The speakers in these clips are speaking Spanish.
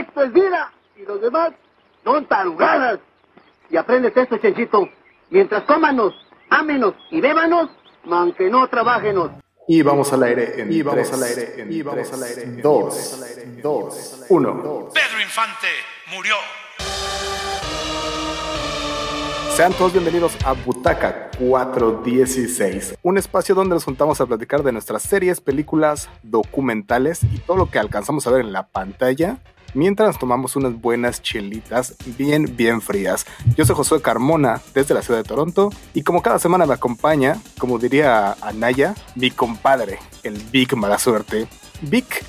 Esto es vida y los demás son tarugadas. Y aprendes esto, Chenchito. Mientras cómanos, ámenos y bébanos, aunque no trabajenos. Y vamos al aire en y vamos al aire en y vamos al aire en 2 2 1 Pedro Infante murió. Sean todos bienvenidos a Butaca 416, un espacio donde nos juntamos a platicar de nuestras series, películas, documentales y todo lo que alcanzamos a ver en la pantalla mientras tomamos unas buenas chelitas bien, bien frías. Yo soy Josué Carmona desde la ciudad de Toronto y como cada semana me acompaña, como diría Anaya, mi compadre, el Big Mala Suerte. Vic.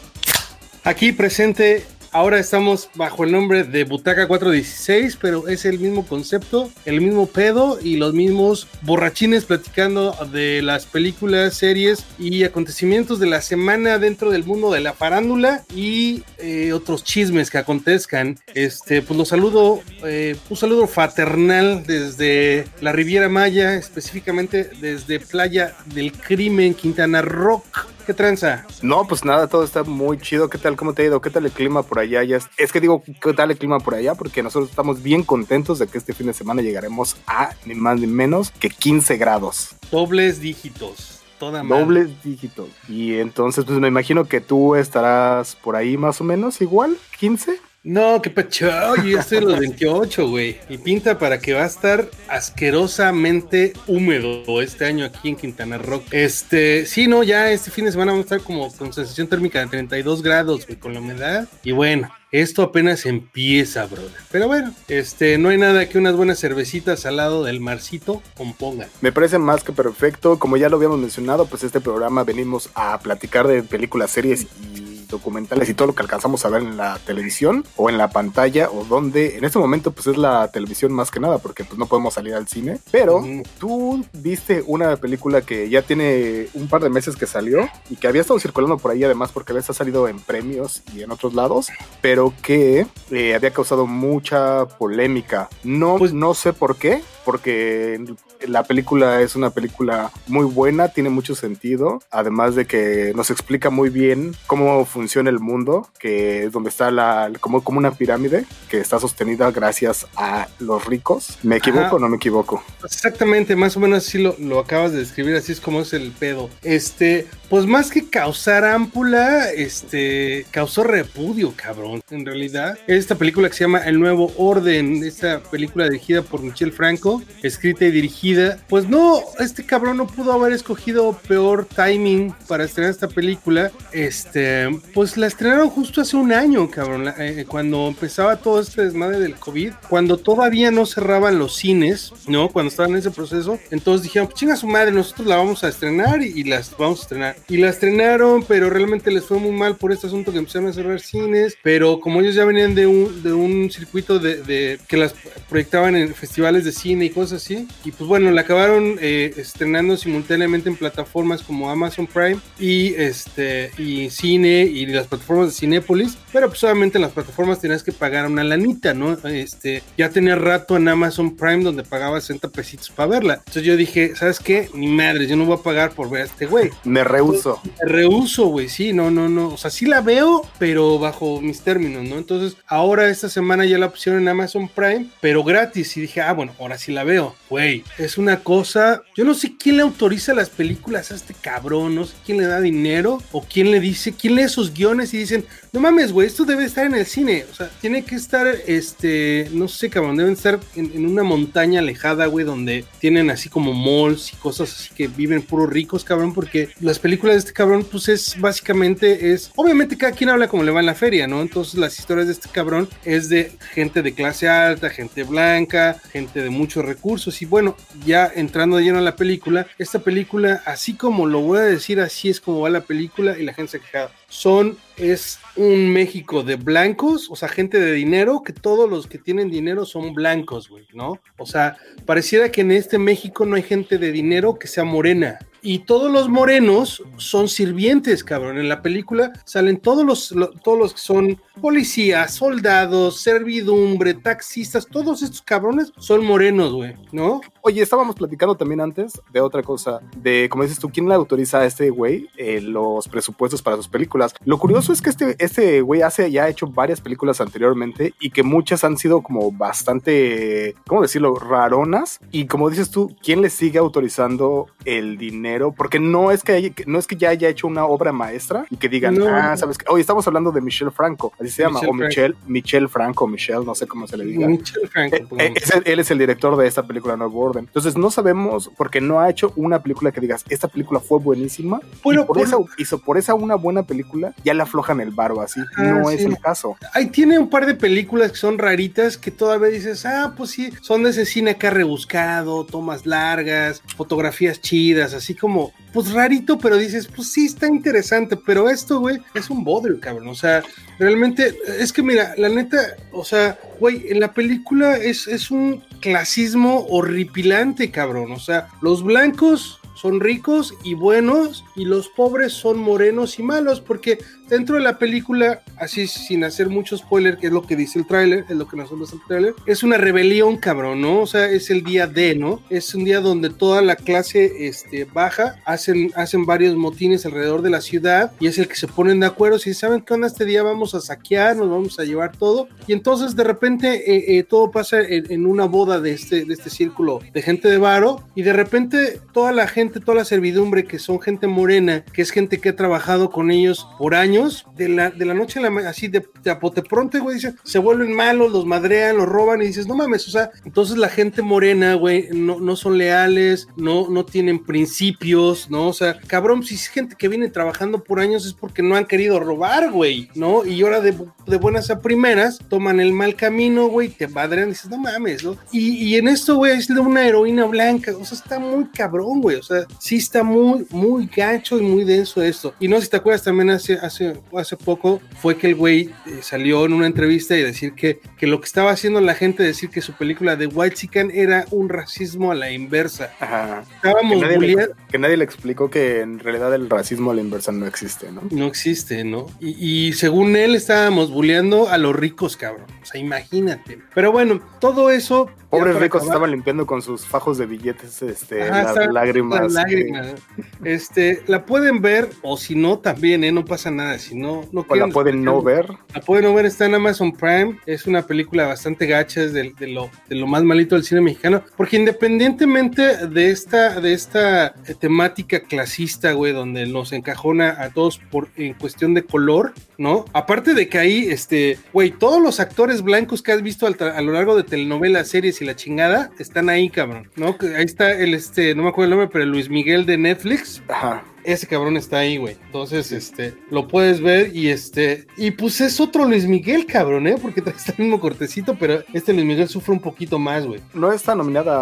Aquí presente Ahora estamos bajo el nombre de Butaca 416, pero es el mismo concepto, el mismo pedo y los mismos borrachines platicando de las películas, series y acontecimientos de la semana dentro del mundo de la farándula y eh, otros chismes que acontezcan. Este, pues los saludo, eh, un saludo fraternal desde la Riviera Maya, específicamente desde Playa del Crimen, Quintana Rock. ¿Qué tranza? No, pues nada, todo está muy chido. ¿Qué tal? ¿Cómo te ha ido? ¿Qué tal el clima por allá? Ya es, que digo, ¿qué tal el clima por allá? Porque nosotros estamos bien contentos de que este fin de semana llegaremos a ni más ni menos que 15 grados. Dobles dígitos. Toda Dobles dígitos. Y entonces, pues me imagino que tú estarás por ahí más o menos igual, 15. No, qué pecho, yo estoy en los 28, güey. Y pinta para que va a estar asquerosamente húmedo este año aquí en Quintana Roo. Este, sí, no, ya este fin de semana vamos a estar como con sensación térmica de 32 grados, güey, con la humedad. Y bueno, esto apenas empieza, brother. Pero bueno, este, no hay nada que unas buenas cervecitas al lado del marcito compongan. Me parece más que perfecto. Como ya lo habíamos mencionado, pues este programa venimos a platicar de películas, series y documentales y todo lo que alcanzamos a ver en la televisión o en la pantalla o donde en este momento pues es la televisión más que nada porque pues no podemos salir al cine. Pero tú viste una película que ya tiene un par de meses que salió y que había estado circulando por ahí además porque había salido en premios y en otros lados, pero que eh, había causado mucha polémica. No, pues, no sé por qué, porque la película es una película muy buena, tiene mucho sentido, además de que nos explica muy bien cómo funciona el mundo, que es donde está la, como, como una pirámide que está sostenida gracias a los ricos. ¿Me equivoco o no me equivoco? Exactamente, más o menos así lo, lo acabas de describir, así es como es el pedo. Este, pues más que causar ámpula, este, causó repudio, cabrón, en realidad. Esta película que se llama El Nuevo Orden, esta película dirigida por Michel Franco, escrita y dirigida, pues no, este cabrón no pudo haber escogido peor timing para estrenar esta película. Este, pues la estrenaron justo hace un año, cabrón, eh, cuando empezaba todo este desmadre del COVID, cuando todavía no cerraban los cines, ¿no? Cuando estaban en ese proceso, entonces dijeron, pues chinga su madre, nosotros la vamos a estrenar y, y las vamos a estrenar. Y la estrenaron, pero realmente les fue muy mal por este asunto que empezaron a cerrar cines, pero como ellos ya venían de un, de un circuito de, de que las proyectaban en festivales de cine y cosas así, y pues bueno, la acabaron eh, estrenando simultáneamente en plataformas como Amazon Prime y este y cine y las plataformas de Cinépolis, pero pues obviamente en las plataformas tenías que pagar una lanita, ¿no? Este, ya tenía rato en Amazon Prime donde pagaba 60 pesitos para verla. Entonces yo dije, ¿sabes qué? Ni madre, yo no voy a pagar por ver a este güey. Me rehuso. Me rehuso, güey, sí, no, no, no. O sea, sí la veo, pero bajo mis términos, ¿no? Entonces, ahora esta semana ya la pusieron en Amazon Prime, pero gratis. Y dije, ah, bueno, ahora sí la veo. Güey, es una cosa. Yo no sé quién le autoriza las películas a este cabrón, no sé quién le da dinero o quién le dice, quién lee esos guiones y dicen, no mames, güey, esto debe estar en el cine. O sea, tiene que estar, este, no sé, cabrón, deben estar en, en una montaña alejada, güey, donde tienen así como malls y cosas así que viven puros ricos, cabrón, porque las películas de este cabrón, pues es básicamente, es, obviamente cada quien habla como le va en la feria, ¿no? Entonces las historias de este cabrón es de gente de clase alta, gente blanca, gente de muchos recursos y bueno, ya entrando de lleno a la película, esta película, así como lo voy a decir, así es como va la película y la gente se ha quejado. Son, es un México de blancos, o sea, gente de dinero, que todos los que tienen dinero son blancos, güey, ¿no? O sea, pareciera que en este México no hay gente de dinero que sea morena. Y todos los morenos son sirvientes, cabrón. En la película salen todos los, lo, todos los que son policías, soldados, servidumbre, taxistas, todos estos cabrones son morenos, güey, ¿no? Oye, estábamos platicando también antes de otra cosa, de, como dices tú, ¿quién le autoriza a este güey eh, los presupuestos para sus películas? Películas. Lo curioso es que este, este güey hace, ya ha hecho varias películas anteriormente y que muchas han sido como bastante, ¿cómo decirlo?, raronas. Y como dices tú, ¿quién le sigue autorizando el dinero? Porque no es que, haya- no es que ya haya hecho una obra maestra y que digan, No. ah, sabes que, hoy estamos hablando de Michelle Franco, así se llama, Michelle o Michelle, Michelle Franco, Michelle, no sé cómo se le diga. Michel Franco, Eh, eh, pongamos. es el- él es el director de esta película Nuevo Orden. Entonces no sabemos porque no ha hecho una película que digas esta película fue buenísima. Bueno, y por, por- esa hizo por esa una buena película ya le aflojan el barro así. Ah, no sí. es el caso. Ahí tiene un par de películas que son raritas que todavía dices, ah, pues sí, son de ese cine acá rebuscado, tomas largas, fotografías chidas, así como, pues rarito, pero dices, pues sí, está interesante, pero esto, güey, es un bodrio, cabrón. O sea, realmente, es que mira, la neta, o sea, güey, en la película es, es un clasismo horripilante, cabrón. O sea, los blancos son ricos y buenos y los pobres son morenos y malos porque dentro de la película, así sin hacer mucho spoiler, que es lo que dice el tráiler, es lo que nos habla el tráiler, es una rebelión, cabrón, ¿no? O sea, es el día D, ¿no? Es un día donde toda la clase este, baja hacen, hacen varios motines alrededor de la ciudad y es el que se ponen de acuerdo, si saben que onda este día vamos a saquear, nos vamos a llevar todo y entonces de repente eh, eh, todo pasa en, en una boda de este, de este círculo de gente de varo y de repente toda la gente, toda la servidumbre que son gente morena, que es gente que ha trabajado con ellos por años, de la, de la noche a la así de, de a pote pronto, güey, dice, se vuelven malos, los madrean, los roban y dices, no mames, o sea, entonces la gente morena, güey, no, no son leales, no, no tienen principios, ¿no? O sea, cabrón, si es gente que viene trabajando por años es porque no han querido robar, güey, ¿no? Y ahora de, de buenas a primeras toman el mal camino, güey, te madrean y dices, no mames, ¿no? Y, y en esto, güey, es de una heroína blanca, o sea, está muy cabrón, güey, o sea, sí está muy, muy gacho y muy denso esto. Y no sé si te acuerdas también hace, hace, hace poco fue que el güey eh, salió en una entrevista y decir que, que lo que estaba haciendo la gente, decir que su película de White Chicken era un racismo a la inversa. Ajá. Que Estábamos nadie, le, que nadie le explicó que en realidad el racismo a la inversa no existe, ¿no? No existe, ¿no? Y, y según él estábamos bulleando a los ricos, cabrón. O sea, imagínate. Pero bueno, todo eso. Pobres ricos acabar- estaban limpiando con sus fajos de billetes este, Ajá, las está- lágrimas. Lágrimas. Este, la pueden ver, o si no, también, ¿eh? No pasa nada. Si no, no O la pueden no ver. La pueden no ver, está en Amazon Prime. Es una película bastante gacha, es de, de lo, de lo más malito del cine mexicano. Porque independientemente de esta, de esta eh, temática clasista, güey, donde nos encajona a todos por, en cuestión de color, ¿no? Aparte de que ahí, este, güey, todos los actores blancos que has visto a lo largo de telenovelas, series y la chingada, están ahí, cabrón, ¿no? Ahí está el, este, no me acuerdo el nombre, pero el Luis Miguel de Netflix, Ajá. Ese cabrón está ahí, güey. Entonces, este, lo puedes ver y este, y pues es otro Luis Miguel, cabrón, ¿eh? Porque trae el mismo cortecito, pero este Luis Miguel sufre un poquito más, güey. No está nominada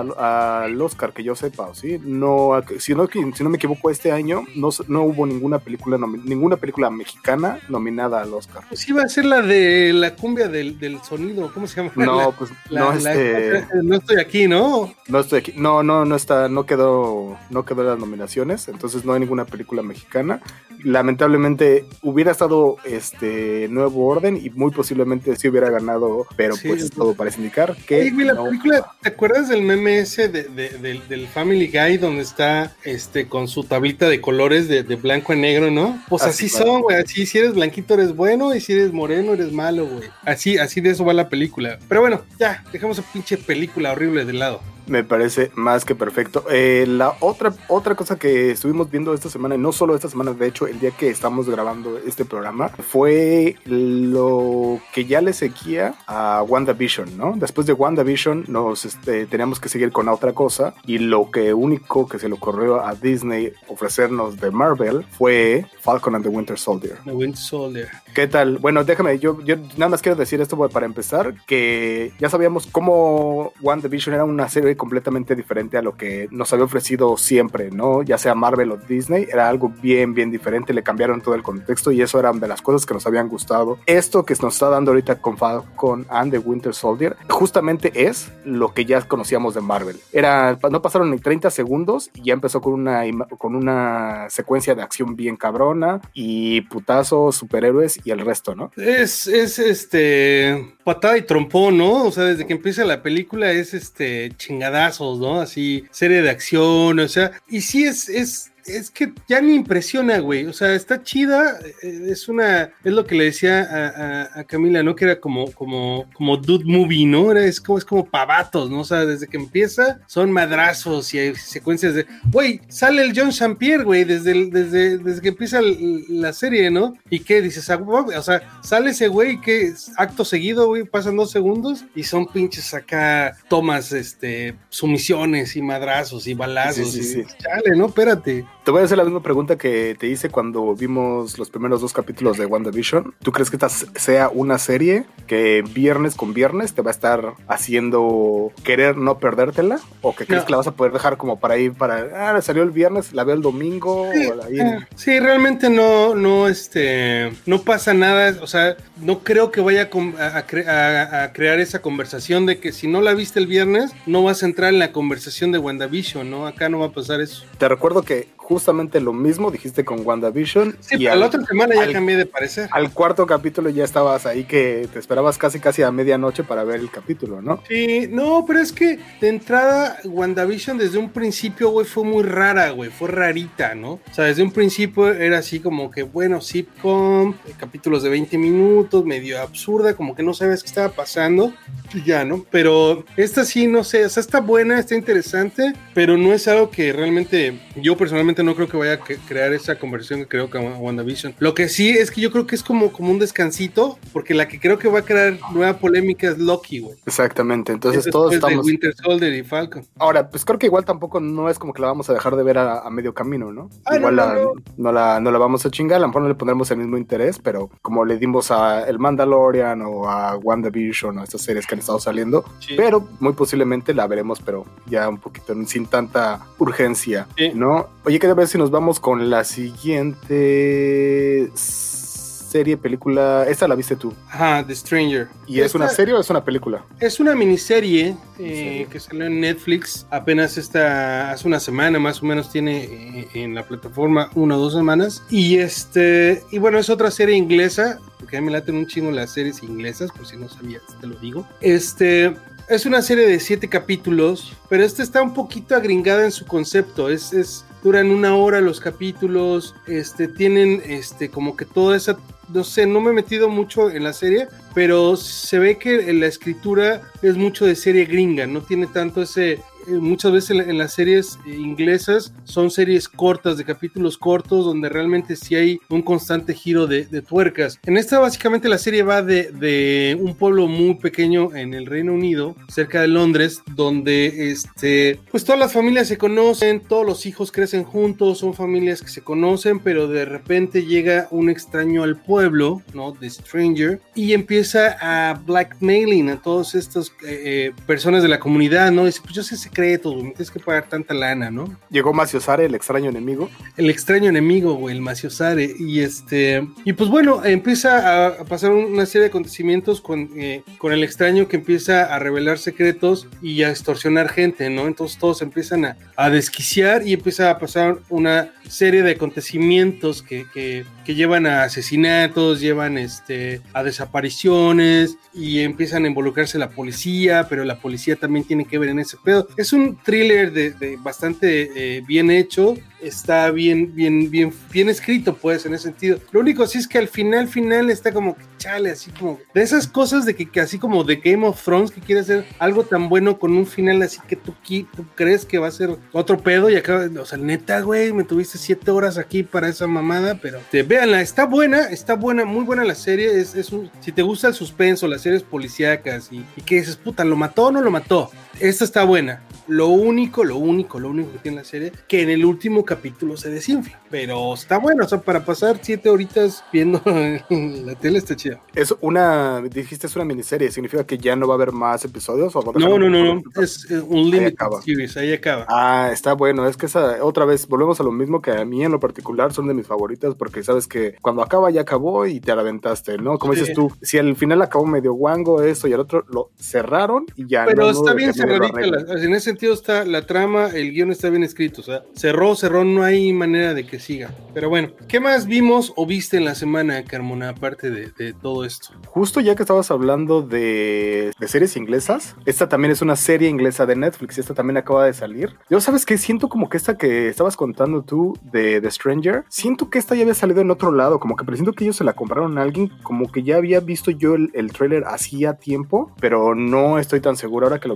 al, Oscar, que yo sepa, ¿o ¿sí? No, si no, si no me equivoco, este año no, no hubo ninguna película, ninguna película mexicana nominada al Oscar. Pues iba a ser la de la cumbia del, del sonido, ¿cómo se llama? No, La- pues la- no, la- este, no estoy aquí, ¿no? no estoy aquí, no, no, no está, no quedó, no quedó las nominaciones, entonces no hay ninguna película mexicana. Lamentablemente hubiera estado este Nuevo Orden y muy posiblemente sí hubiera ganado, pero Sí, pues sí. todo parece indicar que Oye, la no. película, ¿te acuerdas del meme ese de, de- del, del Family Guy donde está este con su tablita de colores de, blanco a negro, ¿no? Pues Ah, así claro. son, güey. Así si eres blanquito eres bueno y si eres moreno eres malo, güey. Así, así de eso va la película. Pero bueno, ya, dejamos esa pinche película horrible de lado. Me parece más que perfecto. Eh, la otra, otra cosa que estuvimos viendo esta semana, y no solo esta semana, de hecho, el día que estamos grabando este programa, fue lo que ya le seguía a WandaVision, ¿no? Después de WandaVision nos este, teníamos que seguir con otra cosa y lo que único que se le ocurrió a Disney ofrecernos de Marvel fue Falcon and the Winter Soldier. The Winter Soldier. ¿Qué tal? Bueno, déjame, yo, yo nada más quiero decir esto para empezar, que ya sabíamos cómo WandaVision era una serie completamente diferente a lo que nos había ofrecido siempre, ¿no? Ya sea Marvel o Disney, era algo bien, bien diferente, le cambiaron todo el contexto y eso eran de las cosas que nos habían gustado. Esto que nos está dando ahorita con Falcon and the Winter Soldier, justamente es lo que ya conocíamos de Marvel. Era, no pasaron ni 30 segundos y ya empezó con una, con una secuencia de acción bien cabrona y putazos, superhéroes y el resto, ¿no? Es, es este patada y trompón, ¿no? O sea, desde que empieza la película es este chingadazos, ¿no? Así, serie de acción, o sea, y sí es, es es que ya ni impresiona, güey. O sea, está chida. eh, Es una, es lo que le decía a, a- a Camila, ¿no? Que era como, como, como dude movie, ¿no? Era, es como, es como pavatos, ¿no? O sea, desde que empieza son madrazos y hay secuencias de, güey, sale el John. Pierre, güey, desde, el- desde, desde que empieza el- la serie, ¿no? Y qué dices, Ah, o sea, sale ese güey que acto seguido, güey, pasan dos segundos y son pinches acá tomas, este, sumisiones y madrazos y balazos. Sí, sí, y- sí. Chale, no, espérate. Te voy a hacer la misma pregunta que te hice cuando vimos los primeros dos capítulos de WandaVision. ¿Tú crees que esta sea una serie que viernes con viernes te va a estar haciendo querer no perdértela? ¿O que crees No. que la vas a poder dejar como para ir para, ah, salió el viernes, la veo el domingo? o la- Ah, Sí, realmente no, no, este, no pasa nada. O sea, no creo que vaya a, com- a- a cre- a- a crear esa conversación de que si no la viste el viernes, no vas a entrar en la conversación de WandaVision, ¿no? Acá no va a pasar eso. Te recuerdo que justamente lo mismo dijiste con WandaVision. Sí, y pero al- la otra semana ya al- cambié de parecer. Al cuarto capítulo ya estabas ahí que te esperabas casi casi a medianoche para ver el capítulo, ¿no? Sí, no, pero es que de entrada WandaVision desde un principio, güey, fue muy rara, güey, fue rarita, ¿no? O sea, desde un principio era así como que, bueno, sitcom, eh, capítulos de 20 minutos, medio absurda, como que no sabes qué estaba pasando, y ya, ¿no? Pero esta sí, no sé, o sea, está buena, está interesante, pero no es algo que realmente yo personalmente no creo que vaya a que- crear esa conversión que creo que a WandaVision. Lo que sí es que yo creo que es como, como un descansito, porque la que creo que va a crear nueva polémica es Loki, güey. Exactamente. Entonces Es todos después de estamos. Winter Soldier y Falcon. Ahora, pues creo que igual tampoco no es como que la vamos a dejar de ver a, a medio camino, ¿no? Ah, igual no, la- no, no, la, no la vamos a chingar, a lo mejor no le pondremos el mismo interés, pero como le dimos a El Mandalorian o a WandaVision o a estas series que han estado saliendo, Sí. pero muy posiblemente la veremos, pero ya un poquito sin tanta urgencia, Sí. ¿no? Oye, ¿qué te parece si nos vamos con la siguiente serie, película? Esta la viste tú. Ajá, The Stranger. ¿Y es Esta- una serie o es una película? Es una miniserie eh, que salió en Netflix apenas esta, hace una semana más o menos tiene eh, en la plataforma una o dos semanas. Y este, y bueno, es otra serie inglesa, porque a mí me laten un chingo las series inglesas, por si no sabías, te lo digo. Este, es una serie de siete capítulos, pero este está un poquito agringada en su concepto. Es, es, duran una hora los capítulos, este, tienen este, como que toda esa, no sé, no me he metido mucho en la serie, pero se ve que la escritura es mucho de serie gringa, no tiene tanto ese... eh, Muchas veces en la- en las series eh, inglesas son series cortas, de capítulos cortos, donde realmente sí hay un constante giro de, tuercas. En esta básicamente la serie va de, de un pueblo muy pequeño en el Reino Unido, cerca de Londres, donde este, pues todas las familias se conocen, todos los hijos crecen juntos, son familias que se conocen, pero de repente llega un extraño al pueblo, ¿no? The Stranger, y empieza a blackmailing a todos estos eh, personas de la comunidad, ¿no? Dice, pues yo sé secretos, güey, me tienes que pagar tanta lana, ¿no? Llegó Macio Sare, el extraño enemigo. el extraño enemigo, güey, el Maciosare. Y este. Y pues bueno, empieza a, a pasar una serie de acontecimientos con, eh, con el extraño que empieza a revelar secretos y a extorsionar gente, ¿no? Entonces todos empiezan a, a desquiciar y empieza a pasar una serie de acontecimientos que, que, que llevan a asesinatos, llevan este, a desapariciones y empiezan a involucrarse la policía, pero la policía también tiene que ver en ese pedo. Es un thriller de, de bastante eh, bien hecho, está bien, bien, bien, bien escrito, pues, en ese sentido. Lo único sí es que al final, final está como chale, así como de esas cosas de que, que así como de Game of Thrones que quiere hacer algo tan bueno con un final así que tú, tú crees que va a ser otro pedo y acá, o sea, neta, güey, me tuviste siete horas aquí para esa mamada, pero te véanla, está buena, está buena, muy buena la serie, es, es si te gusta el suspenso, las series policíacas y, y que dices, puta, ¿lo mató o no lo mató? Esta está buena. Lo único, lo único, lo único que tiene la serie, que en el último capítulo se desinfla. Pero está bueno, o sea, para pasar siete horitas viendo la tele está chido. Es una, dijiste es una miniserie, ¿significa que ya no va a haber más episodios? O va a dejar No, no, no, no. Es un limited acaba. series, ahí acaba. Ah, está bueno, es que esa, otra vez, volvemos a lo mismo que a mí en lo particular son de mis favoritas, porque sabes que cuando acaba ya acabó y te la aventaste, ¿no? Como Sí. dices tú, si al final acabó medio guango eso y el otro lo cerraron y ya Pero no, está no bien cerradita, arregle. la- en ese divertido está la trama, el guion está bien escrito. O sea, cerró, cerró, no hay manera de que siga. Pero bueno, ¿qué más vimos o viste en la semana, Carmona, aparte de, de todo esto? Justo ya que estabas hablando de, de series inglesas, esta también es una serie inglesa de Netflix y esta también acaba de salir. Yo sabes que siento como que esta que estabas contando tú de The Stranger, siento que esta ya había salido en otro lado, como que presiento que ellos se la compraron a alguien, como que ya había visto yo el, el tráiler hacía tiempo, pero no estoy tan seguro ahora que lo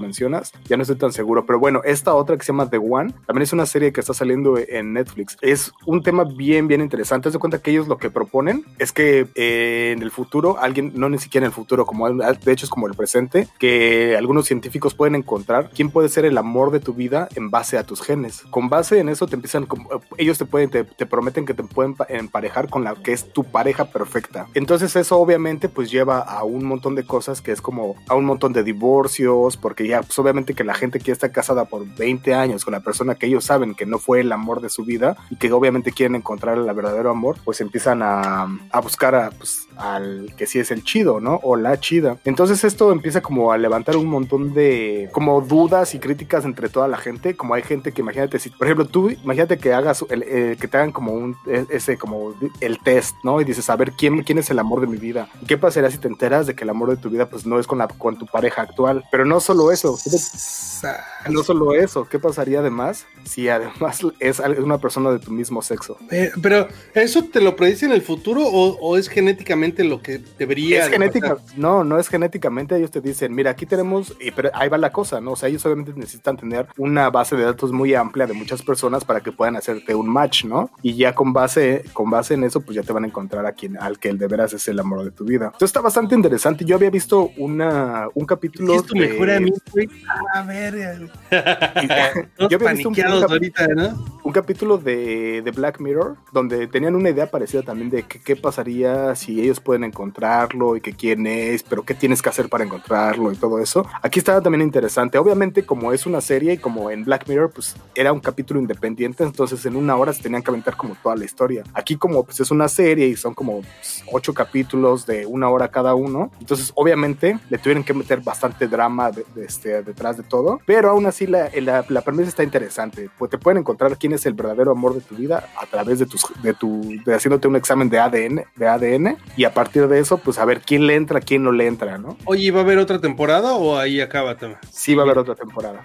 ya no estoy tan seguro. Pero bueno, esta otra que se llama The One, también es una serie que está saliendo en Netflix. Es un tema bien, bien interesante. Haz de cuenta que ellos lo que proponen es que eh, en el futuro, alguien, no ni siquiera en el futuro, como de hecho es como el presente, que algunos científicos pueden encontrar quién puede ser el amor de tu vida en base a tus genes. Con base en eso te empiezan, ellos te pueden, te, te prometen que te pueden pa- emparejar con la que es tu pareja perfecta. Entonces eso obviamente pues lleva a un montón de cosas que es como a un montón de divorcios, porque ya pues obviamente que la gente que está casada por 20 años con la persona que ellos saben que no fue el amor de su vida y que obviamente quieren encontrar el verdadero amor, pues empiezan a, a buscar a, pues, al que sí es el chido, ¿no? O la chida. Entonces esto empieza como a levantar un montón de como dudas y críticas entre toda la gente, como hay gente que imagínate si, por ejemplo, tú imagínate que hagas el, eh, que te hagan como un e- ese como el test, ¿no? Y dices, a ver quién quién es el amor de mi vida. ¿Y qué pasaría si te enteras de que el amor de tu vida pues no es con la con tu pareja actual? Pero no solo eso, no solo eso, ¿qué pasaría además si además es una persona de tu mismo sexo? Pero, ¿eso te lo predice en el futuro o es genéticamente lo que debería Es de genética, pasar? no, no es genéticamente, ellos te dicen, mira, aquí tenemos, y pero ahí va la cosa, ¿no? O sea, ellos obviamente necesitan tener una base de datos muy amplia de muchas personas para que puedan hacerte un match, ¿no? Y ya con base, con base en eso, pues ya te van a encontrar a quien, al que el de veras es el amor de tu vida. Entonces está bastante interesante. Yo había visto una, un capítulo. Es tu de- mejor amigo, güey. A ver, Yo había visto un- paniqueados un cap- ahorita, ¿no? un capítulo de, de Black Mirror donde tenían una idea parecida también de qué pasaría si ellos pueden encontrarlo y que quién es, pero qué tienes que hacer para encontrarlo y todo eso. Aquí estaba también interesante. Obviamente, como es una serie y como en Black Mirror, pues era un capítulo independiente, entonces en una hora se tenían que aventar como toda la historia. Aquí, como pues es una serie y son como pues, ocho capítulos de una hora cada uno, entonces obviamente le tuvieron que meter bastante drama este, detrás de todo, pero aún así la, la, la premisa está interesante. Pues te pueden encontrar quién es el verdadero amor de tu vida a través de tus de tu de haciéndote un examen de ADN, de ADN y a partir de eso pues a ver quién le entra, quién no le entra, ¿no? Oye, ¿va a haber otra temporada o ahí acaba también? Sí va a haber otra temporada.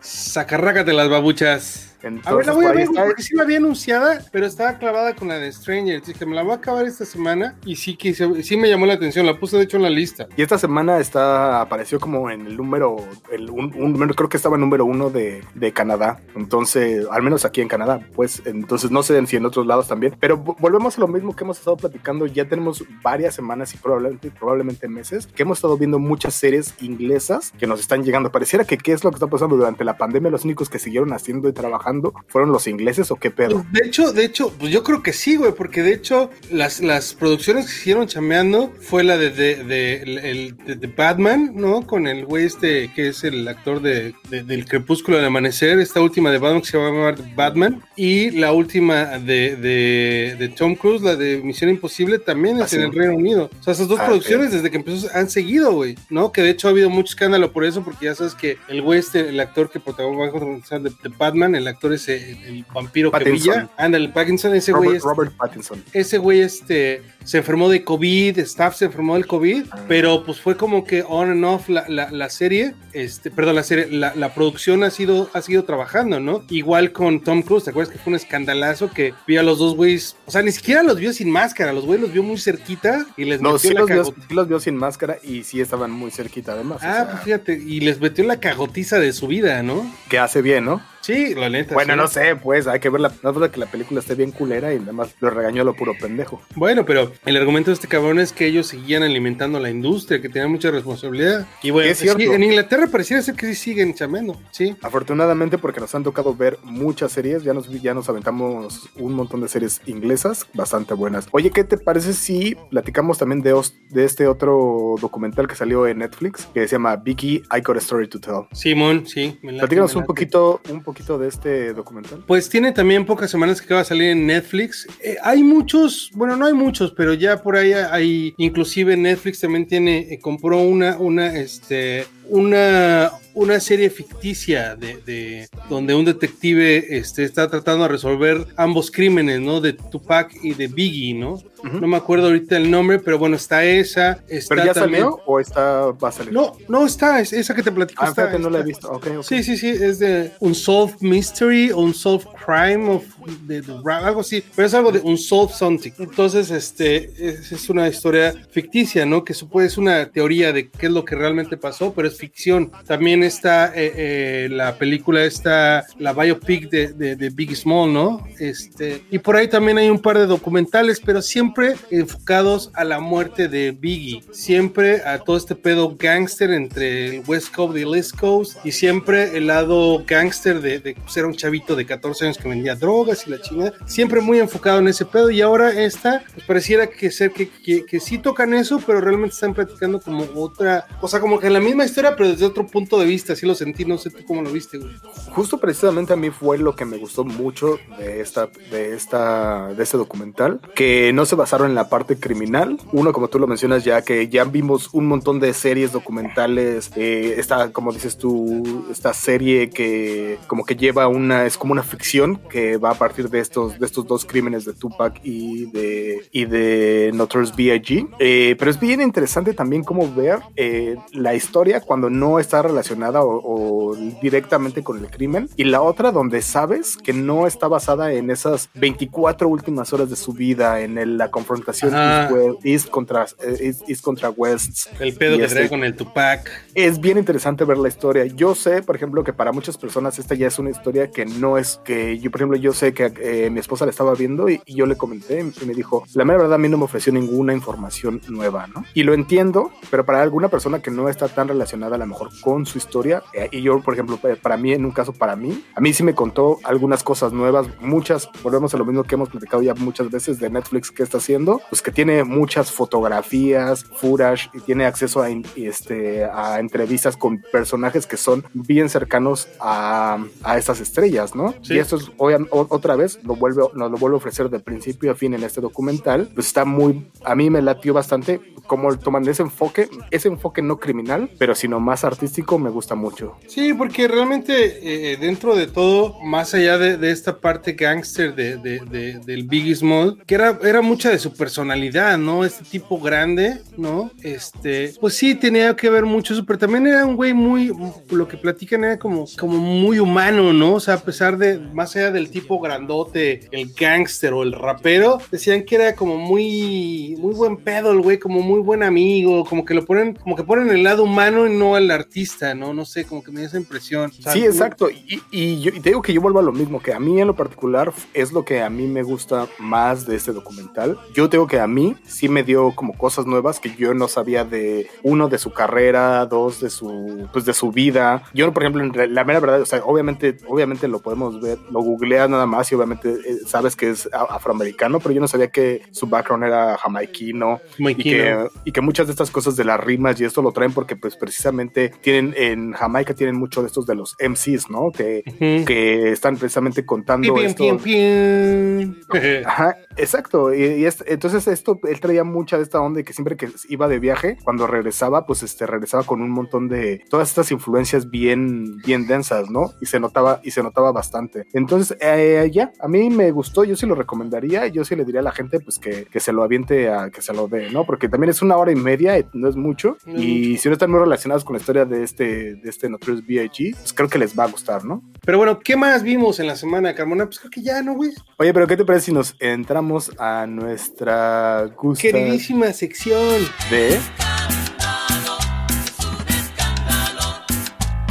Sacarrácate las babuchas. Entonces, A ver, la voy a ver está. porque sí la había anunciada, pero estaba clavada con la de Stranger. Entonces que me la voy a acabar esta semana y sí que sí me llamó la atención. La puse de hecho en la lista. Y esta semana está apareció como en el número, el, un, un número, creo que estaba en número uno de, de Canadá. Entonces, al menos aquí en Canadá, pues entonces no sé si en otros lados también. Pero vo- volvemos a lo mismo que hemos estado platicando. Ya tenemos varias semanas y probablemente, probablemente meses que hemos estado viendo muchas series inglesas que nos están llegando. Pareciera que qué es lo que está pasando durante la pandemia. Los únicos que siguieron haciendo y trabajando fueron los ingleses o qué pedo. Pues, de hecho, de hecho, pues yo creo que sí, güey, porque de hecho las, las producciones que siguieron chameando fue la de, de, de- el- de- Batman, ¿no? Con el güey este que es el actor de, de- del Crepúsculo del Amanecer, esta última de Batman que se va a llamar Batman, y la última de, de, Tom Cruise, la de Misión Imposible, también Ah, es en el Reino Unido. O sea, esas dos Ah, producciones desde que empezó han seguido, güey, ¿no? Que de hecho ha habido mucho escándalo por eso, porque ya sabes que el güey este, el actor que protagonizó de, de Batman, el actor ese, el, vampiro que Pattinson. brilla, ándale, Pattinson, ese güey Robert, este- Robert Pattinson. ese güey este se enfermó de COVID, Staff se enfermó del COVID, Ah. pero pues fue como que on and off la, la, la serie, este, perdón, la serie, la, la producción ha sido, ha sido trabajando, ¿no? Igual con Tom Cruise, ¿te acuerdas que fue un escandalazo que vio a los dos güeyes, o sea, ni siquiera los vio sin máscara, los güeyes los vio muy cerquita y les No, metió sí la los, vio, sí los vio sin máscara y sí estaban muy cerquita además. o Ah, sea, pues fíjate, y les metió la cagotiza de su vida, ¿no? que hace bien, ¿no? Sí, la neta. Bueno, sí. no sé, pues hay que ver la, no es verdad que la película esté bien culera y nada más lo regañó a lo puro pendejo. Bueno, pero el argumento de este cabrón es que ellos seguían alimentando la industria, que tenían mucha responsabilidad. Y bueno, Es cierto. sí, en Inglaterra pareciera ser que sí siguen chamendo, sí. Afortunadamente porque nos han tocado ver muchas series, ya nos, ya nos aventamos un montón de series inglesas bastante buenas. Oye, ¿qué te parece si platicamos también de, os- de este otro documental que salió en Netflix que se llama Vicky, I Got a Story to Tell? Simón, sí. me late, Platícanos me un poquito, un poquito de este documental. Pues tiene también pocas semanas que acaba de salir en Netflix. Eh, hay muchos, bueno, no hay muchos, pero ya por ahí hay, inclusive Netflix también tiene, eh, compró una, una, este, una una serie ficticia de, de- donde un detective este, está tratando de resolver ambos crímenes, ¿no? De Tupac y de Biggie, ¿no? Ujú. No me acuerdo ahorita el nombre, pero bueno, está esa. Está ¿Pero ya también- salió o está, va a salir? No, no está, es esa que te platico. Ah, está, fíjate, no la he está. visto. Ok, ok. Sí, sí, sí, es de Unsolved Mystery o Unsolved Crime of de, algo así, pero es algo de Unsolved Something. Entonces, este es, es una historia ficticia, ¿no? Que supone es una teoría de qué es lo que realmente pasó, pero es ficción. También está eh, eh, la película esta, la biopic de, de, de Big Small, ¿no? Este, y por ahí también hay un par de documentales, pero siempre enfocados a la muerte de Biggie, siempre a todo este pedo gangster entre el West Coast y el East Coast, y siempre el lado gangster de, de ser un chavito de 14 años que vendía drogas y la chingada, siempre muy enfocado en ese pedo, y ahora esta, pues pareciera que ser que, que, que sí tocan eso, pero realmente están platicando como otra, o sea, como que la misma historia, pero desde otro punto de vista, así lo sentí, no sé tú cómo lo viste, güey. Justo precisamente a mí fue lo que me gustó mucho de esta, de esta, de este documental, que no se basaron en la parte criminal. Uno, como tú lo mencionas ya, que ya vimos un montón de series documentales. Eh, esta, como dices tú, esta serie que como que lleva una, es como una ficción que va a partir de estos, de estos dos crímenes de Tupac y de, y de Notorious B.I.G. Eh, pero es bien interesante también como ver eh, la historia cuando no está relacionada o, o directamente con el crimen y la otra donde sabes que no está basada en esas 24 últimas horas de su vida en el- la confrontación. East, West- East contra, eh, East, East contra West El pedo que este- trae con el Tupac. es bien interesante ver la historia. Yo sé, por ejemplo, que para muchas personas esta ya es una historia que no es que yo, por ejemplo, yo sé que eh, mi esposa la estaba viendo y, y yo le comenté y me dijo, la mera verdad a mí no me ofreció ninguna información nueva, ¿no? Y lo entiendo, pero para alguna persona que no está tan relacionada a lo mejor con su historia, eh, y yo, por ejemplo, eh, para mí, en un caso para mí, a mí sí me contó algunas cosas nuevas, muchas, volvemos a lo mismo que hemos platicado ya muchas veces de Netflix que está haciendo, pues que tiene muchas fotografías, footage y tiene acceso a, este, a entrevistas con personajes que son bien cercanos a, a estas estrellas, ¿no? Sí. Y esto es, otra vez, lo vuelve, nos lo vuelve a ofrecer de principio a fin en este documental, pues está muy, a mí me latió bastante cómo toman ese enfoque, ese enfoque no criminal, pero sino más artístico, me gusta mucho. Sí, porque realmente eh, dentro de todo, más allá de, de esta parte gangster de, de- de- del Biggie Small, que era, era mucha de su personalidad, ¿no? Este tipo grande, ¿no? Este, pues sí, tenía que ver mucho eso, pero también era un güey muy, lo que platican era como, como muy humano, ¿no? O sea, a pesar de, más allá del tipo grandote, el gangster o el rapero, decían que era como muy, muy buen pedo el güey, como muy buen amigo, como que lo ponen, como que ponen el lado humano y no al artista, ¿no? No sé, como que me da esa impresión. O sea, Sí, exacto. Y, y yo y te digo que yo vuelvo a lo mismo, que a mí en lo particular es lo que a mí me gusta más de este documental. Yo tengo que a mí sí me dio como cosas nuevas que yo no sabía de uno de su carrera, dos de su pues de su vida. Yo por ejemplo, la mera verdad, o sea, obviamente obviamente lo podemos ver, lo googleas nada más y obviamente eh, sabes que es afroamericano, pero yo no sabía que su background era jamaiquino y que, y que muchas de estas cosas de las rimas y esto lo traen porque pues precisamente tienen en Jamaica tienen mucho de estos de los MCs, ¿no? Que, Ujú. que están precisamente contando Pim, esto. pim, pim, pim. Ajá, exacto. Y, y es- entonces esto, él traía mucha de esta onda de que siempre que iba de viaje, cuando regresaba, pues este regresaba con un montón de todas estas influencias bien, bien densas, ¿no? Y se notaba, y se notaba bastante. Entonces, eh, ya, a mí me gustó, yo sí lo recomendaría, yo sí le diría a la gente, pues que, que se lo aviente a que se lo dé, ¿no? Porque también es una hora y media, y no es mucho. No es y si no están muy relacionados con la historia de este, de este Notorious B.I.G., pues creo que les va a gustar, ¿no? Pero bueno, ¿qué más vimos en la semana, Carmona? Pues creo que ya, ¿no, güey? Oye, pero ¿qué te parece si nos entramos a nuestra gusta Queridísima sección. de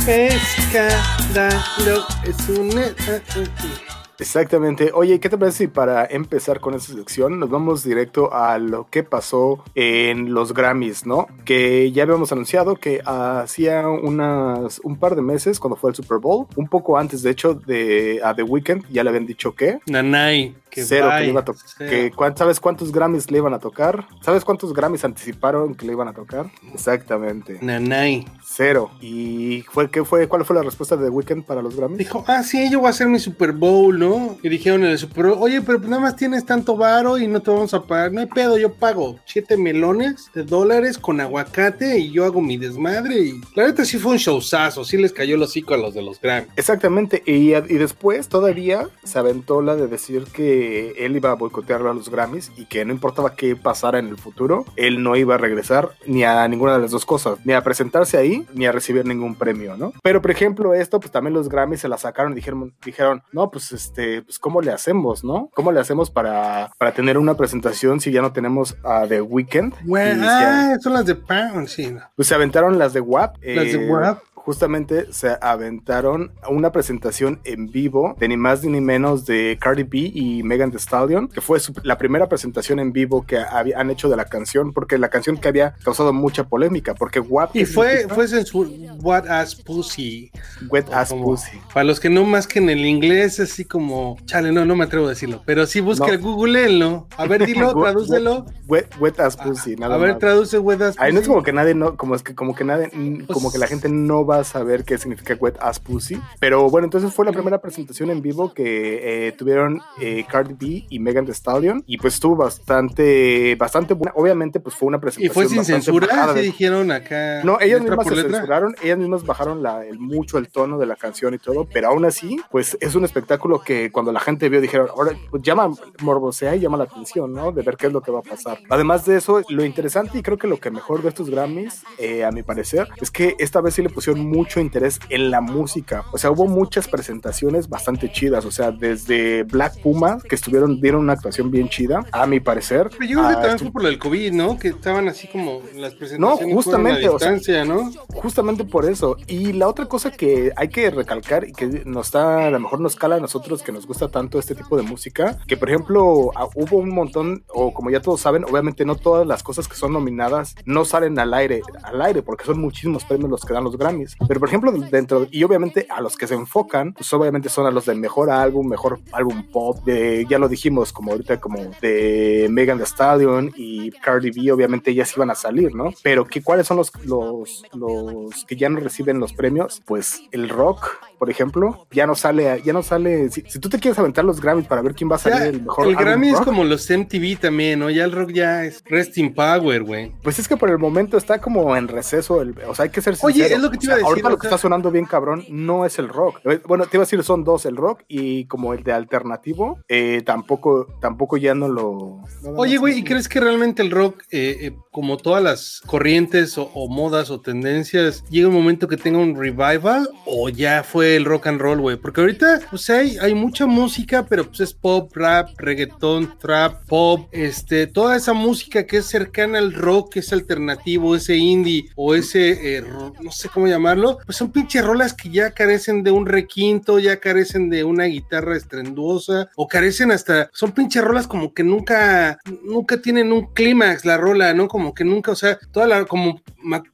Escándalo es un... Exactamente. Oye, ¿qué te parece si para empezar con esta sección nos vamos directo a lo que pasó en los Grammys, ¿no? Que ya habíamos anunciado que hacía unas un par de meses cuando fue el Super Bowl, un poco antes de hecho de a The Weeknd, ya le habían dicho que Nanay. Que cero que le iba a tocar. Cero. Que, ¿cuán- ¿Sabes cuántos Grammys le iban a tocar? ¿Sabes cuántos Grammys anticiparon que le iban a tocar? Exactamente. Nanay. Cero. ¿Y fue, qué fue, cuál fue la respuesta de The Weeknd para los Grammys? Dijo, ah, sí, yo voy a hacer mi Super Bowl, ¿no? Y dijeron en el Super oye, pero pues nada más tienes tanto varo y no te vamos a pagar. No hay pedo, yo pago siete melones de dólares con aguacate y yo hago mi desmadre. Y la neta sí fue un showzazo, sí les cayó el hocico a los de los Grammy. Exactamente, y, y después todavía se aventó la de decir que él iba a boicotear a los Grammys y que no importaba qué pasara en el futuro, él no iba a regresar ni a ninguna de las dos cosas, ni a presentarse ahí, ni a recibir ningún premio, ¿no? Pero por ejemplo, esto, pues también los Grammys se la sacaron y dijeron, dijeron no, pues este, pues cómo le hacemos, ¿no? ¿Cómo le hacemos para, para tener una presentación si ya no tenemos a The Weeknd? Bueno, ah, son las de Pound, sí. Pues se aventaron las de WAP. Las de eh, WAP. Justamente se aventaron una presentación en vivo de ni más ni menos de Cardi B y Megan Thee Stallion, que fue su- la primera presentación en vivo que había- han hecho de la canción, porque la canción que había causado mucha polémica, porque WAP Y fue, fue censur What Ass Pussy. Wet Como- Pussy. Para los que no más que en el inglés, así como, chale, no, no me atrevo a decirlo, pero sí busca No. el Google, A ver, dilo, Wet- tradúcelo. Wet, wet Ass Pussy, nada A ver, más. traduce What Ass Ahí no es Pussy. como que nadie no, como es que como que nadie, Pues como que la gente no va a saber qué significa wet ass pussy. Pero bueno, entonces fue la primera presentación en vivo que eh, tuvieron eh, Cardi B y Megan Thee Stallion y pues estuvo bastante, bastante buena. Obviamente pues fue una Y presentación fue sin censura, de- dijeron acá. No, ellas mismas se censuraron, ellas mismas bajaron la, el, mucho el tono de la canción y todo, pero aún así, pues es un espectáculo que cuando la gente vio dijeron, ahora pues llama, morbosea y llama la atención, ¿no? De ver qué es lo que va a pasar. Además de eso, lo interesante y creo que lo que mejor de estos Grammys, eh, a mi parecer, es que esta vez sí le pusieron mucho interés en la música. O sea, hubo muchas presentaciones bastante chidas, o sea, desde Black Puma, que estuvieron, dieron una actuación bien chida, a mi parecer. Pero yo creo que a también fue por del COVID, ¿no? Que estaban así como las presentaciones fueron justamente, a o sea, distancia, ¿no? Justamente por eso. Y la otra cosa que hay que recalcar y que nos está, a lo mejor nos cala a nosotros que nos gusta tanto este tipo de música, que por ejemplo ah, hubo un montón, o como ya todos saben, obviamente no todas las cosas que son nominadas no salen al aire, al aire, porque son muchísimos premios los que dan los Grammys. Pero por ejemplo, dentro, y obviamente a los que se enfocan, pues obviamente son a los del mejor álbum, mejor álbum pop, de, ya lo dijimos, como ahorita, como de Megan Thee Stallion y Cardi B, obviamente ellas iban a salir, ¿no? Pero ¿qué, ¿cuáles son los, los, los que ya no reciben los premios? Pues el rock, por ejemplo, ya no sale, ya no sale, si, si tú te quieres aventar los Grammys para ver quién va a salir Ya, el mejor el Grammy es como los MTV también, ¿no? Ya el rock ya es Resting Power, güey. Pues es que por el momento está como en receso, el- o sea, hay que ser Oye, sincero. es lo que te iba a decir, Ahorita lo que está sonando bien cabrón no es el rock. Eh, Bueno, te iba a decir, son dos, el rock y como el de alternativo, eh, tampoco, tampoco ya no lo... Oye, güey, ¿y crees que realmente el rock, eh, eh, como todas las corrientes o, o modas o tendencias, llega un momento que tenga un revival o ya fue el rock and roll, güey? Porque ahorita, sea, hay, hay mucha música, pero pues es pop, rap, reggaetón, trap, pop, este, toda esa música que es cercana al rock, que es alternativo, ese indie o ese, eh, no sé cómo pues son pinches rolas que ya carecen de un requinto, ya carecen de una guitarra estrenduosa o carecen hasta, son pinches rolas como que nunca, nunca tienen un clímax la rola, ¿no? Como que nunca, o sea, toda la, como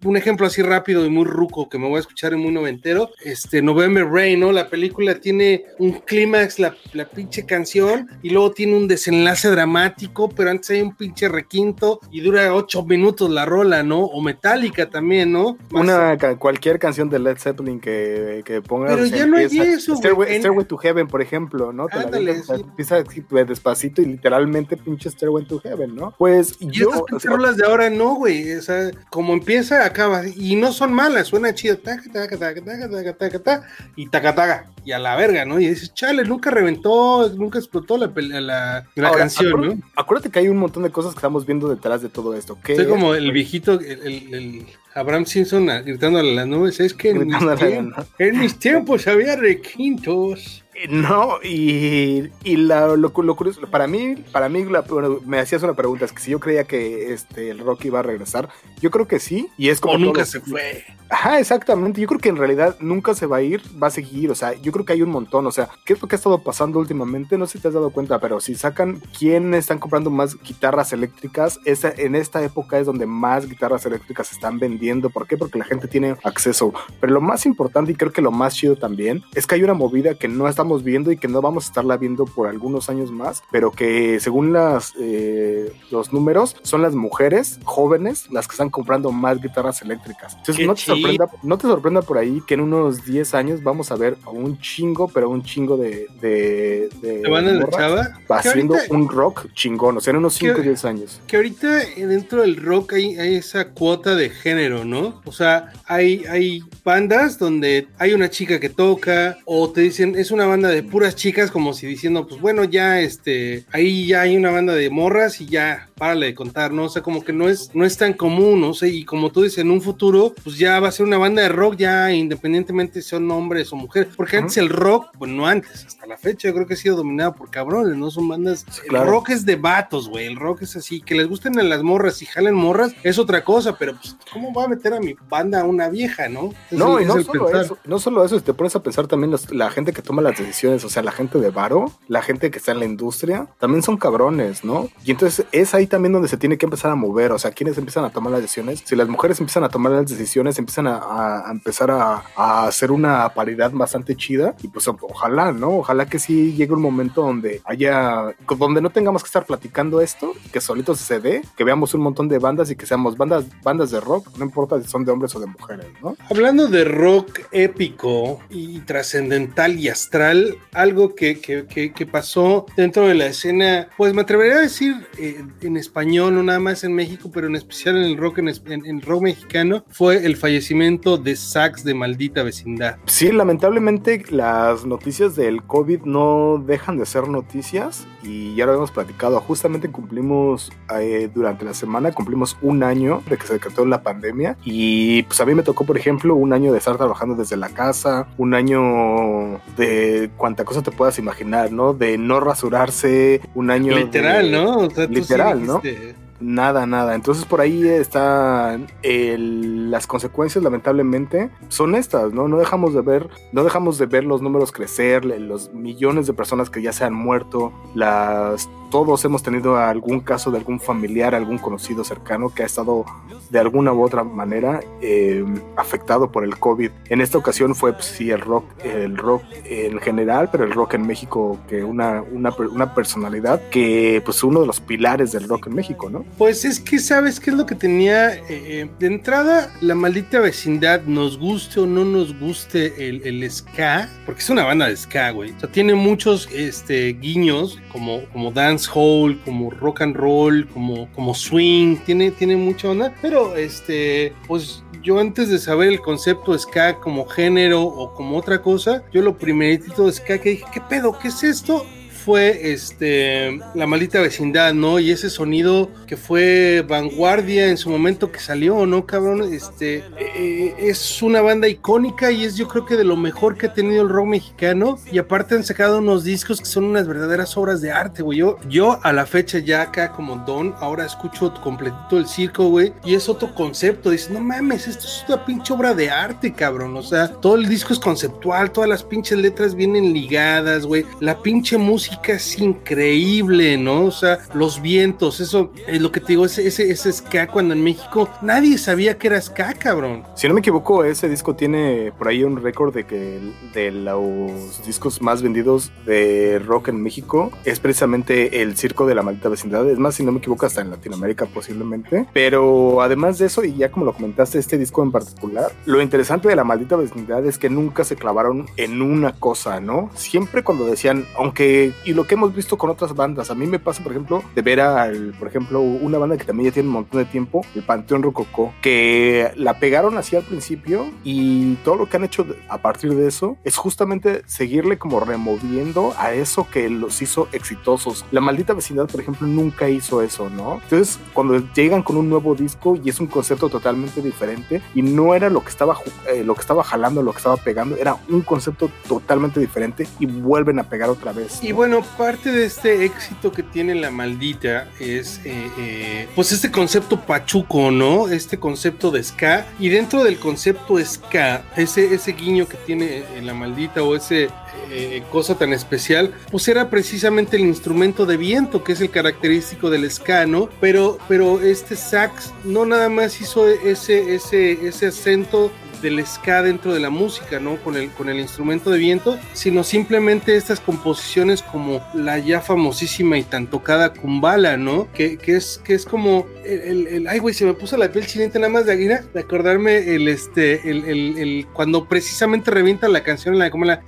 un ejemplo así rápido y muy ruco que me voy a escuchar en muy noventero, este November Rain, ¿no? La película tiene un clímax, la, la pinche canción, y luego tiene un desenlace dramático, pero antes hay un pinche requinto y dura ocho minutos la rola, ¿no? O Metallica también, ¿no? Más- Una, ca- cualquier canción de Led Zeppelin que, que pongas. Pero ya no hay eso, güey. Stairway, En- Stairway to Heaven, por ejemplo, ¿no? Te la Ándale, sí. Empieza pues, despacito y literalmente pinche Stairway to Heaven, ¿no? Pues Y yo. estas o pinches sea, rolas de ahora no, güey. O sea, como empieza, acaba. Y no son malas, suena chido. Taca, taca, taca, taca, taca, taca, taca, y taca, taca. Y a la verga, ¿no? Y dices, chale, nunca reventó, nunca explotó la, la, la ahora, canción, acuérdate, ¿no? acuérdate que hay un montón de cosas que estamos viendo detrás de todo esto. Que como el viejito, el, el- el Abraham Simpson gritándole a las nubes. Es que mis, tiempos, en mis tiempos había requintos. Eh, No, y, y la, lo, lo curioso, para mí, para mí la- bueno, me hacías una pregunta, es que si yo creía que este, el Rocky iba a regresar, yo creo que sí, y es como... O nunca se fue. Ajá, exactamente, yo creo que en realidad nunca se va a ir, va a seguir, o sea, yo creo que hay un montón, o sea, ¿qué es lo que ha estado pasando últimamente? No sé si te has dado cuenta, pero si sacan quién están comprando más guitarras eléctricas, esa, en esta época es donde más guitarras eléctricas se están vendiendo, ¿por qué? Porque la gente tiene acceso, pero lo más importante y creo que lo más chido también es que hay una movida que no estamos estamos viendo y que no vamos a estarla viendo por algunos años más, pero que según las, eh, los números son las mujeres jóvenes las que están comprando más guitarras eléctricas. Entonces no te, sorprenda, no te sorprenda por ahí que en unos 10 años vamos a ver a un chingo, pero un chingo de... de, de ¿Te van a la chava? Haciendo ahorita- un rock chingón, o sea, en unos 5 o ¿Qué? 10 años. que ahorita dentro del rock hay, hay esa cuota de género, ¿no? O sea, hay, hay bandas donde hay una chica que toca o te dicen es una banda de puras chicas como si diciendo, pues bueno, ya este, ahí ya hay una banda de morras y ya, párale de contar, ¿no? O sea, como que no es, no es tan común, no sé, y como tú dices, en un futuro, pues ya va a ser una banda de rock ya independientemente si son hombres o mujeres, porque antes el rock, bueno, no antes, hasta la fecha yo creo que ha sido dominado por cabrones, ¿no? Son bandas, Sí, el rock es de vatos, güey, el rock es así, que les gusten a las morras y jalen morras es otra cosa, pero pues, ¿cómo va a meter a mi banda a una vieja, no? Es No, el- y es no el solo pensar. eso, no solo eso, si te pones a pensar también los- la gente que toma las decisiones, o sea, la gente de varo, la gente que está en la industria, también son cabrones, ¿no? Y entonces es ahí también donde se tiene que empezar a mover, o sea, quienes empiezan a tomar las decisiones, si las mujeres empiezan a tomar las decisiones, empiezan a, empezar a, hacer una paridad bastante chida, y pues ojalá, ¿no? Ojalá que sí llegue un momento donde haya, donde no tengamos que estar platicando esto, que solito se dé, que veamos un montón de bandas y que seamos bandas, bandas de rock, no importa si son de hombres o de mujeres, ¿no? Hablando de rock épico y trascendental y astral, algo que- que pasó dentro de la escena, pues me atrevería a decir eh, en español, no nada más en México, pero en especial en el rock, en, en- en rock mexicano, fue el fallecimiento de Sax de Maldita Vecindad. Sí, lamentablemente las noticias del COVID no dejan de ser noticias y ya lo habíamos platicado. Justamente cumplimos eh, durante la semana, cumplimos un año de que se decretó la pandemia y pues a mí me tocó, por ejemplo, un año de estar trabajando desde la casa, un año de cuánta cosa te puedas imaginar, ¿no? De no rasurarse, un año... Literal, de- ¿no? O sea, tú sí Literal, ¿no? dijiste, Nada, nada. Entonces por ahí están el- las consecuencias, lamentablemente, son estas, ¿no? No dejamos de ver, no dejamos de ver los números crecer, los millones de personas que ya se han muerto, las todos hemos tenido algún caso de algún familiar, algún conocido cercano que ha estado de alguna u otra manera eh, afectado por el COVID. En esta ocasión fue pues, sí el rock, el rock en general, pero el rock en México que una, una, una personalidad que pues uno de los pilares del rock en México, ¿no? Pues es que sabes qué es lo que tenía eh, eh, de entrada la maldita vecindad, nos guste o no nos guste el, ska, porque es una banda de ska, güey. O sea, tiene muchos este, guiños como, como dance hall, como rock and roll, como, como swing, tiene, tiene mucha onda, pero este, pues yo antes de saber el concepto ska como género o como otra cosa, yo lo primeritito de ska que dije, ¿qué pedo? ¿Qué es esto? Fue este la maldita vecindad, ¿no? Y ese sonido que fue vanguardia en su momento que salió, ¿no, cabrón? Este eh, es una banda icónica y es yo creo que de lo mejor que ha tenido el rock mexicano. Y aparte han sacado unos discos que son unas verdaderas obras de arte, güey. Yo, yo a la fecha ya acá como Don, ahora escucho completito el circo, güey. Y es otro concepto. Dices, no mames, esto es una pinche obra de arte, cabrón. O sea, todo el disco es conceptual, todas las pinches letras vienen ligadas, güey. La pinche música es increíble, ¿no? O sea, los vientos, eso es lo que te digo, ese, ese, ese cuando en México nadie sabía que era ska, cabrón. Si no me equivoco, ese disco tiene por ahí un récord de que de los discos más vendidos de rock en México es precisamente el Circo de la Maldita Vecindad. Es más, si no me equivoco, hasta en Latinoamérica posiblemente. Pero además de eso, y ya como lo comentaste, este disco en particular, lo interesante de la Maldita Vecindad es que nunca se clavaron en una cosa, ¿no? Siempre cuando decían, aunque, y lo que hemos visto con otras bandas, a mí me pasa, por ejemplo, de ver al, por ejemplo, una banda que también ya tiene un montón de tiempo, el Panteón Rococó, que la pegaron así al principio y todo lo que han hecho a partir de eso es justamente seguirle como removiendo a eso que los hizo exitosos. La maldita vecindad, por ejemplo, nunca hizo eso, ¿no? Entonces, cuando llegan con un nuevo disco y es un concepto totalmente diferente y no era lo que estaba eh, lo que estaba jalando, lo que estaba pegando, era un concepto totalmente diferente y vuelven a pegar otra vez. Y ¿no? Bueno, parte de este éxito que tiene la maldita es eh, eh, pues este concepto pachuco, ¿no? Este concepto de ska. Y dentro del concepto ska, ese, ese guiño que tiene en la maldita o ese, eh, cosa tan especial, pues era precisamente el instrumento de viento, que es el característico del ska, ¿no? Pero, pero este sax no nada más hizo ese, ese, ese acento del ska dentro de la música, ¿no? Con el, con el instrumento de viento, sino simplemente estas composiciones como la ya famosísima y tan tocada Kumbala, ¿no? Que, que es, que es como el, el, ay, güey, se me puso la piel chinita nada más de Aguira, de acordarme el, este, el, el, el, cuando precisamente revienta la canción la como la...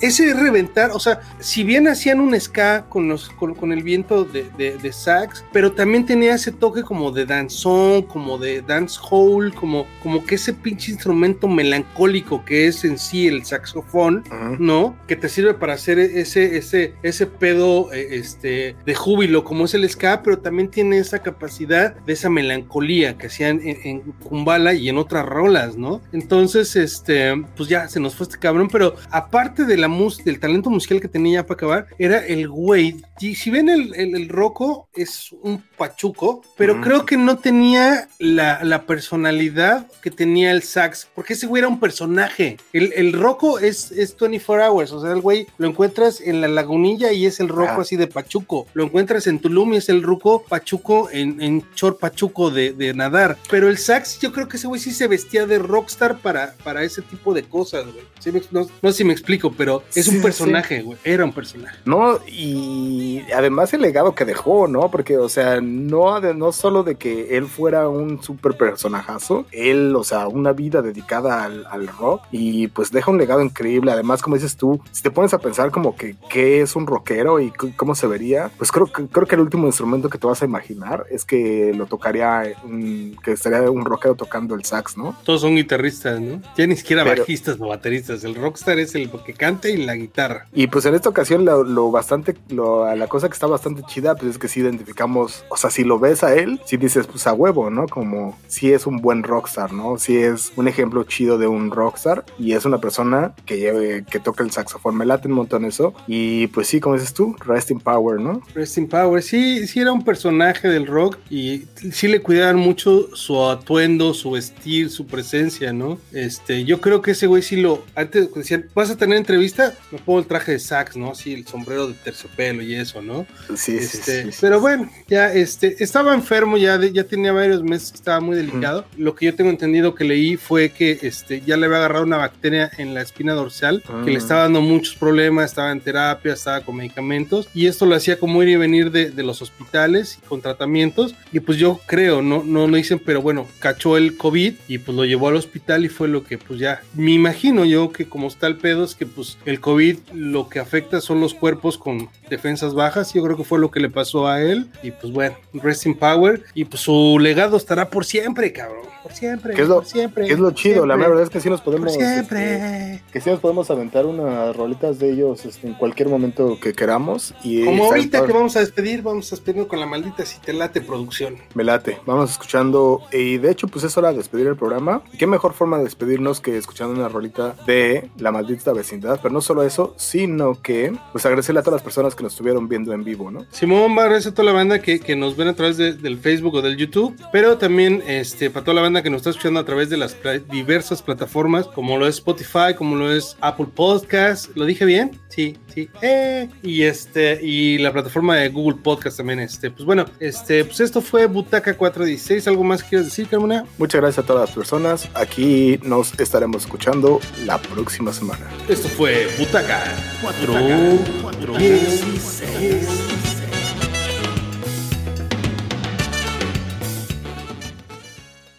Ese reventar, o sea, si bien hacían un ska con, los, con, con el viento de, de, de, sax, pero también tenía ese toque como de danzón, como de dance hall, como, como que ese pinche instrumento melancólico que es en sí el saxofón, uh -huh. ¿no? Que te sirve para hacer ese, ese, ese pedo eh, este, de júbilo, como es el ska, pero también tiene esa capacidad de esa melancolía que hacían en, en Kumbala y en otras rolas, ¿no? Entonces, este, pues ya se nos fue este cabrón, pero aparte de la mus del talento musical que tenía ya para acabar, era el güey. Y si ven el, el, el Rocco, es un pachuco, pero uh -huh. creo que no tenía la, la, personalidad que tenía el sax, porque ese güey era un personaje. El, el Rocco es, es 24 hours, o sea, el güey lo encuentras en la lagunilla y es el Rocco ah. así de pachuco. Lo encuentras en Tulum y es el Ruco pachuco en, en Chor pachuco de, de, nadar. Pero el sax, yo creo que ese güey sí se vestía de rockstar para, para ese tipo de cosas, güey. ¿Sí no, no, sé si me explico, pero es sí, un personaje, güey. Era un personaje. No, y además el legado que dejó, ¿no? Porque, o sea, no, no solo de que él fuera un súper personajazo, él, o sea, una vida dedicada al, al, rock y pues deja un legado increíble. Además, como dices tú, si te pones a pensar como que qué es un rockero y cómo se vería, pues creo, creo que el último instrumento que te vas a imaginar es que lo tocaría, un, que estaría un rockero tocando el sax, ¿no? Todos son guitarristas, ¿no? Ya ni siquiera Pero, bajistas o bateristas, el rockstar es el que canta y la guitarra. Y pues en esta ocasión lo, lo bastante, lo, la cosa que está bastante chida, pues es que sí identificamos, o sea, si lo ves a él, si dices, pues a huevo, ¿no? Como si es un buen rockstar, ¿no? Si es un ejemplo chido de un rockstar y es una persona que lleve, que toca el saxofón, me late un montón eso. Y pues sí, como dices tú, Rest in Power, ¿no? Rest in Power, sí, sí era un personaje del rock y sí le cuidaban mucho su atuendo, su vestir, su presencia, ¿no? Este, yo creo que ese güey sí lo, antes decían, ¿vas a tener entrevista? Me pongo el traje de sax, ¿no? Así el sombrero de terciopelo y eso, ¿no? Sí, este, sí, sí, Pero bueno, ya este, estaba enfermo, ya, de, ya tenía varios meses que estaba muy delicado. Mm. Lo que yo tengo entendido que leí fue que este, ya le había agarrado una bacteria en la espina dorsal mm. que le estaba dando muchos problemas, estaba en terapia, estaba con medicamentos y esto lo hacía como ir y venir de, de los hospitales con tratamientos y pues yo creo, no, no lo dicen, pero bueno, cachó el COVID y pues lo llevó al hospital y fue lo que pues ya, me imagino yo que como está el pedo es que pues el COVID lo que afecta son los cuerpos con defensas bajas, yo creo que fue lo que le pasó a él y pues bueno, rest in power y pues su legado estará por siempre, cabrón, por siempre, ¿Qué es lo, por siempre. ¿qué es lo chido? siempre, La verdad es que sí nos podemos, siempre. Este, que sí nos podemos aventar unas rolitas de ellos este, en cualquier momento que queramos y como ahorita que vamos a despedir, vamos a despedir con la maldita si te late producción. Me late, vamos escuchando y de hecho pues es hora de despedir el programa. ¿Qué mejor forma de despedirnos que escuchando una rolita de La Maldita Vecindad? Pero no solo eso, sino que pues agradecerle a todas las personas que nos estuvieron viendo en vivo, ¿no? Simón, gracias a toda la banda que, que nos ven a través de, del Facebook o del YouTube, pero también este, para toda la banda que nos está escuchando a través de las diversas plataformas, como lo es Spotify, como lo es Apple Podcast, ¿lo dije bien? Sí, sí. Eh, y este, y la plataforma de Google Podcast también, este, pues bueno, este, pues esto fue Butaca 416, ¿algo más quieres decir, Carmona? Muchas gracias a todas las personas, aquí nos estaremos escuchando la próxima semana. Esto fue Butaca 416.